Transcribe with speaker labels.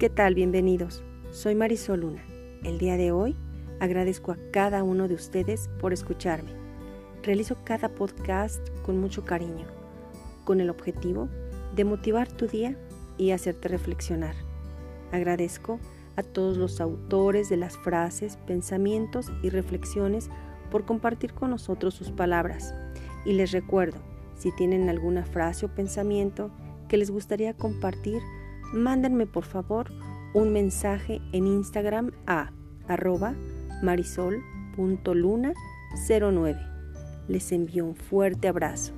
Speaker 1: ¿Qué tal? Bienvenidos. Soy Marisol Luna. El día de hoy agradezco a cada uno de ustedes por escucharme. Realizo cada podcast con mucho cariño, con el objetivo de motivar tu día y hacerte reflexionar. Agradezco a todos los autores de las frases, pensamientos y reflexiones por compartir con nosotros sus palabras. Y les recuerdo, si tienen alguna frase o pensamiento que les gustaría compartir, mándenme por favor un mensaje en Instagram a arroba marisol.luna09. Les envío un fuerte abrazo.